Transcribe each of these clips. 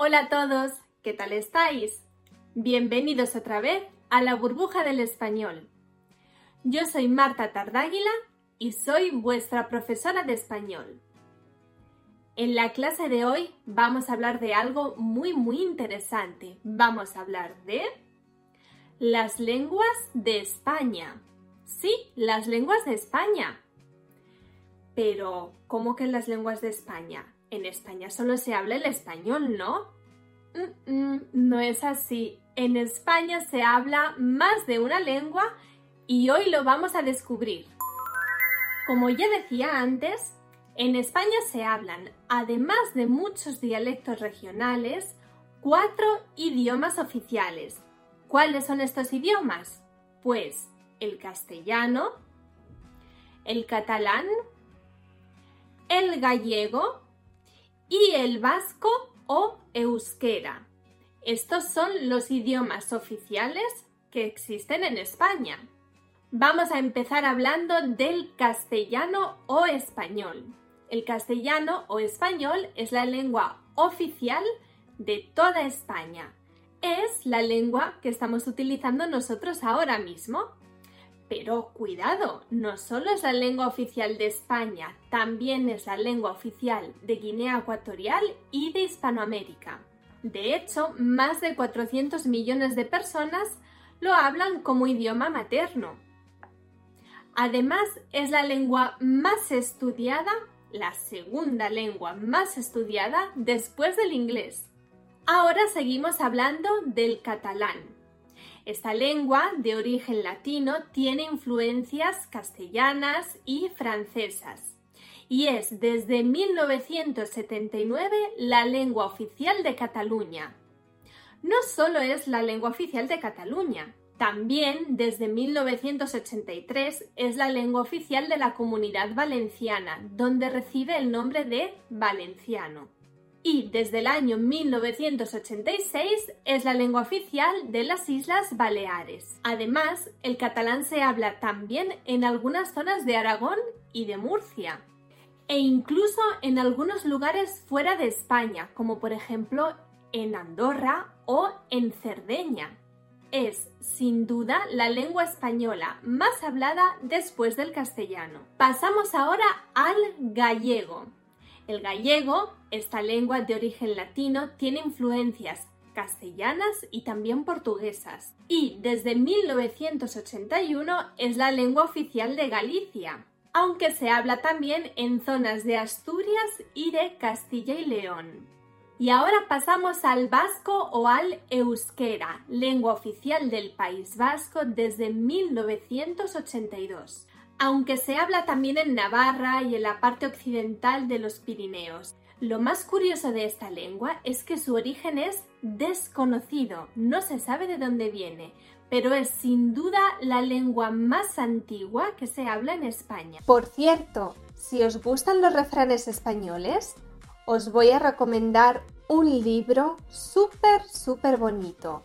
Hola a todos, ¿qué tal estáis? Bienvenidos otra vez a la burbuja del español. Yo soy Marta Tardáguila y soy vuestra profesora de español. En la clase de hoy vamos a hablar de algo muy muy interesante. Vamos a hablar de las lenguas de España. Sí, las lenguas de España. Pero, ¿cómo que las lenguas de España? En España solo se habla el español, ¿no? no es así. En España se habla más de una lengua y hoy lo vamos a descubrir. Como ya decía antes, en España se hablan, además de muchos dialectos regionales, cuatro idiomas oficiales. ¿Cuáles son estos idiomas? Pues el castellano, el catalán, el gallego y el vasco o euskera. Estos son los idiomas oficiales que existen en España. Vamos a empezar hablando del castellano o español. El castellano o español es la lengua oficial de toda España. Es la lengua que estamos utilizando nosotros ahora mismo. Pero cuidado, no solo es la lengua oficial de España, también es la lengua oficial de Guinea Ecuatorial y de Hispanoamérica. De hecho, más de 400 millones de personas lo hablan como idioma materno. Además, es la lengua más estudiada, la segunda lengua más estudiada después del inglés. Ahora seguimos hablando del catalán esta lengua, de origen latino, tiene influencias castellanas y francesas y es desde 1979 la lengua oficial de Cataluña. No solo es la lengua oficial de Cataluña, también desde 1983 es la lengua oficial de la comunidad valenciana, donde recibe el nombre de valenciano y desde el año 1986 es la lengua oficial de las Islas Baleares. Además, el catalán se habla también en algunas zonas de Aragón y de Murcia e incluso en algunos lugares fuera de España, como por ejemplo en Andorra o en Cerdeña. Es, sin duda, la lengua española más hablada después del castellano. Pasamos ahora al gallego. El gallego, esta lengua de origen latino, tiene influencias castellanas y también portuguesas. Y desde 1981 es la lengua oficial de Galicia, aunque se habla también en zonas de Asturias y de Castilla y León. Y ahora pasamos al vasco o al euskera, lengua oficial del País Vasco desde 1982 aunque se habla también en Navarra y en la parte occidental de los Pirineos. Lo más curioso de esta lengua es que su origen es desconocido, no se sabe de dónde viene, pero es sin duda la lengua más antigua que se habla en España. Por cierto, si os gustan los refranes españoles, os voy a recomendar un libro súper, súper bonito.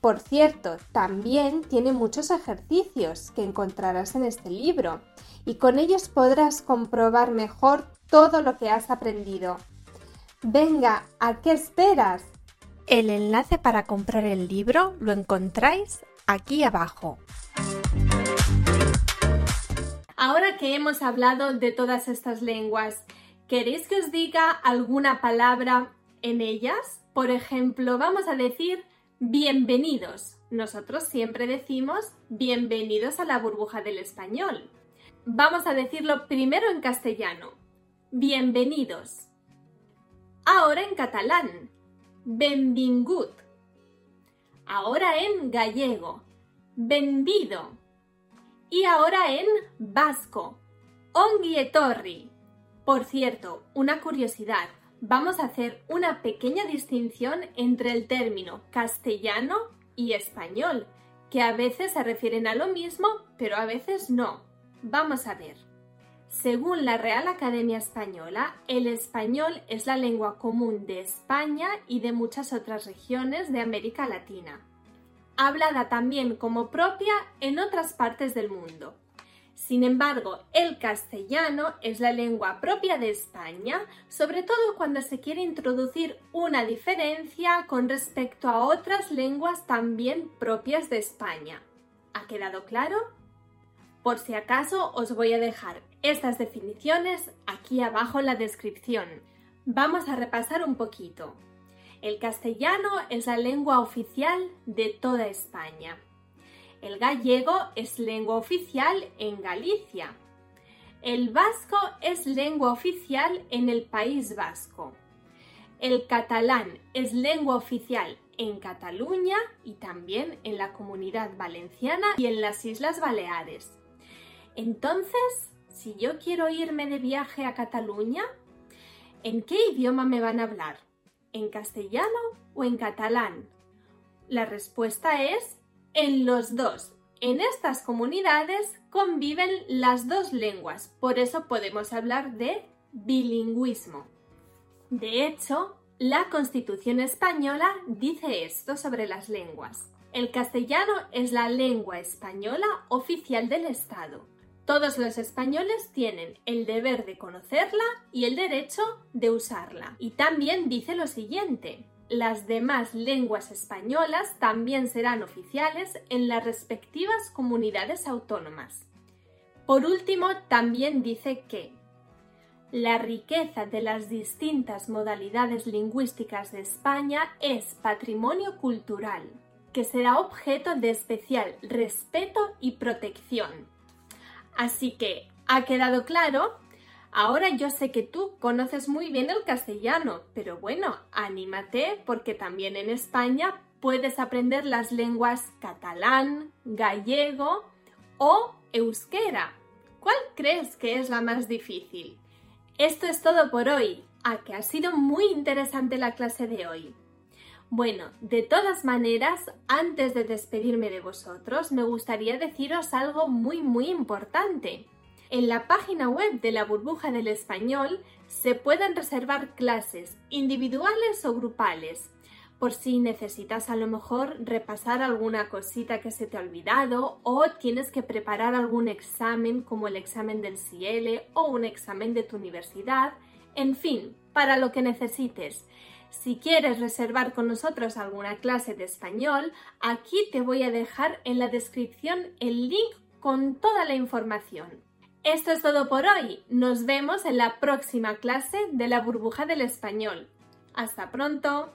Por cierto, también tiene muchos ejercicios que encontrarás en este libro y con ellos podrás comprobar mejor todo lo que has aprendido. Venga, ¿a qué esperas? El enlace para comprar el libro lo encontráis aquí abajo. Ahora que hemos hablado de todas estas lenguas, ¿queréis que os diga alguna palabra en ellas? Por ejemplo, vamos a decir Bienvenidos. Nosotros siempre decimos bienvenidos a la burbuja del español. Vamos a decirlo primero en castellano. Bienvenidos. Ahora en catalán. Benvingut. Ahora en gallego. Benvido. Y ahora en vasco. Onguietorri. Por cierto, una curiosidad vamos a hacer una pequeña distinción entre el término castellano y español, que a veces se refieren a lo mismo, pero a veces no. Vamos a ver. Según la Real Academia Española, el español es la lengua común de España y de muchas otras regiones de América Latina, hablada también como propia en otras partes del mundo. Sin embargo, el castellano es la lengua propia de España, sobre todo cuando se quiere introducir una diferencia con respecto a otras lenguas también propias de España. ¿Ha quedado claro? Por si acaso os voy a dejar estas definiciones aquí abajo en la descripción. Vamos a repasar un poquito. El castellano es la lengua oficial de toda España. El gallego es lengua oficial en Galicia. El vasco es lengua oficial en el País Vasco. El catalán es lengua oficial en Cataluña y también en la Comunidad Valenciana y en las Islas Baleares. Entonces, si yo quiero irme de viaje a Cataluña, ¿en qué idioma me van a hablar? ¿En castellano o en catalán? La respuesta es en los dos. En estas comunidades conviven las dos lenguas, por eso podemos hablar de bilingüismo. De hecho, la Constitución española dice esto sobre las lenguas. El castellano es la lengua española oficial del Estado. Todos los españoles tienen el deber de conocerla y el derecho de usarla. Y también dice lo siguiente, las demás lenguas españolas también serán oficiales en las respectivas comunidades autónomas. Por último, también dice que la riqueza de las distintas modalidades lingüísticas de España es patrimonio cultural, que será objeto de especial respeto y protección. Así que, ¿ha quedado claro? Ahora yo sé que tú conoces muy bien el castellano, pero bueno, anímate porque también en España puedes aprender las lenguas catalán, gallego o euskera. ¿Cuál crees que es la más difícil? Esto es todo por hoy. A que ha sido muy interesante la clase de hoy. Bueno, de todas maneras, antes de despedirme de vosotros, me gustaría deciros algo muy muy importante. En la página web de la burbuja del español se pueden reservar clases individuales o grupales, por si necesitas a lo mejor repasar alguna cosita que se te ha olvidado o tienes que preparar algún examen como el examen del CIEL o un examen de tu universidad, en fin, para lo que necesites. Si quieres reservar con nosotros alguna clase de español, aquí te voy a dejar en la descripción el link con toda la información. Esto es todo por hoy. Nos vemos en la próxima clase de la burbuja del español. Hasta pronto.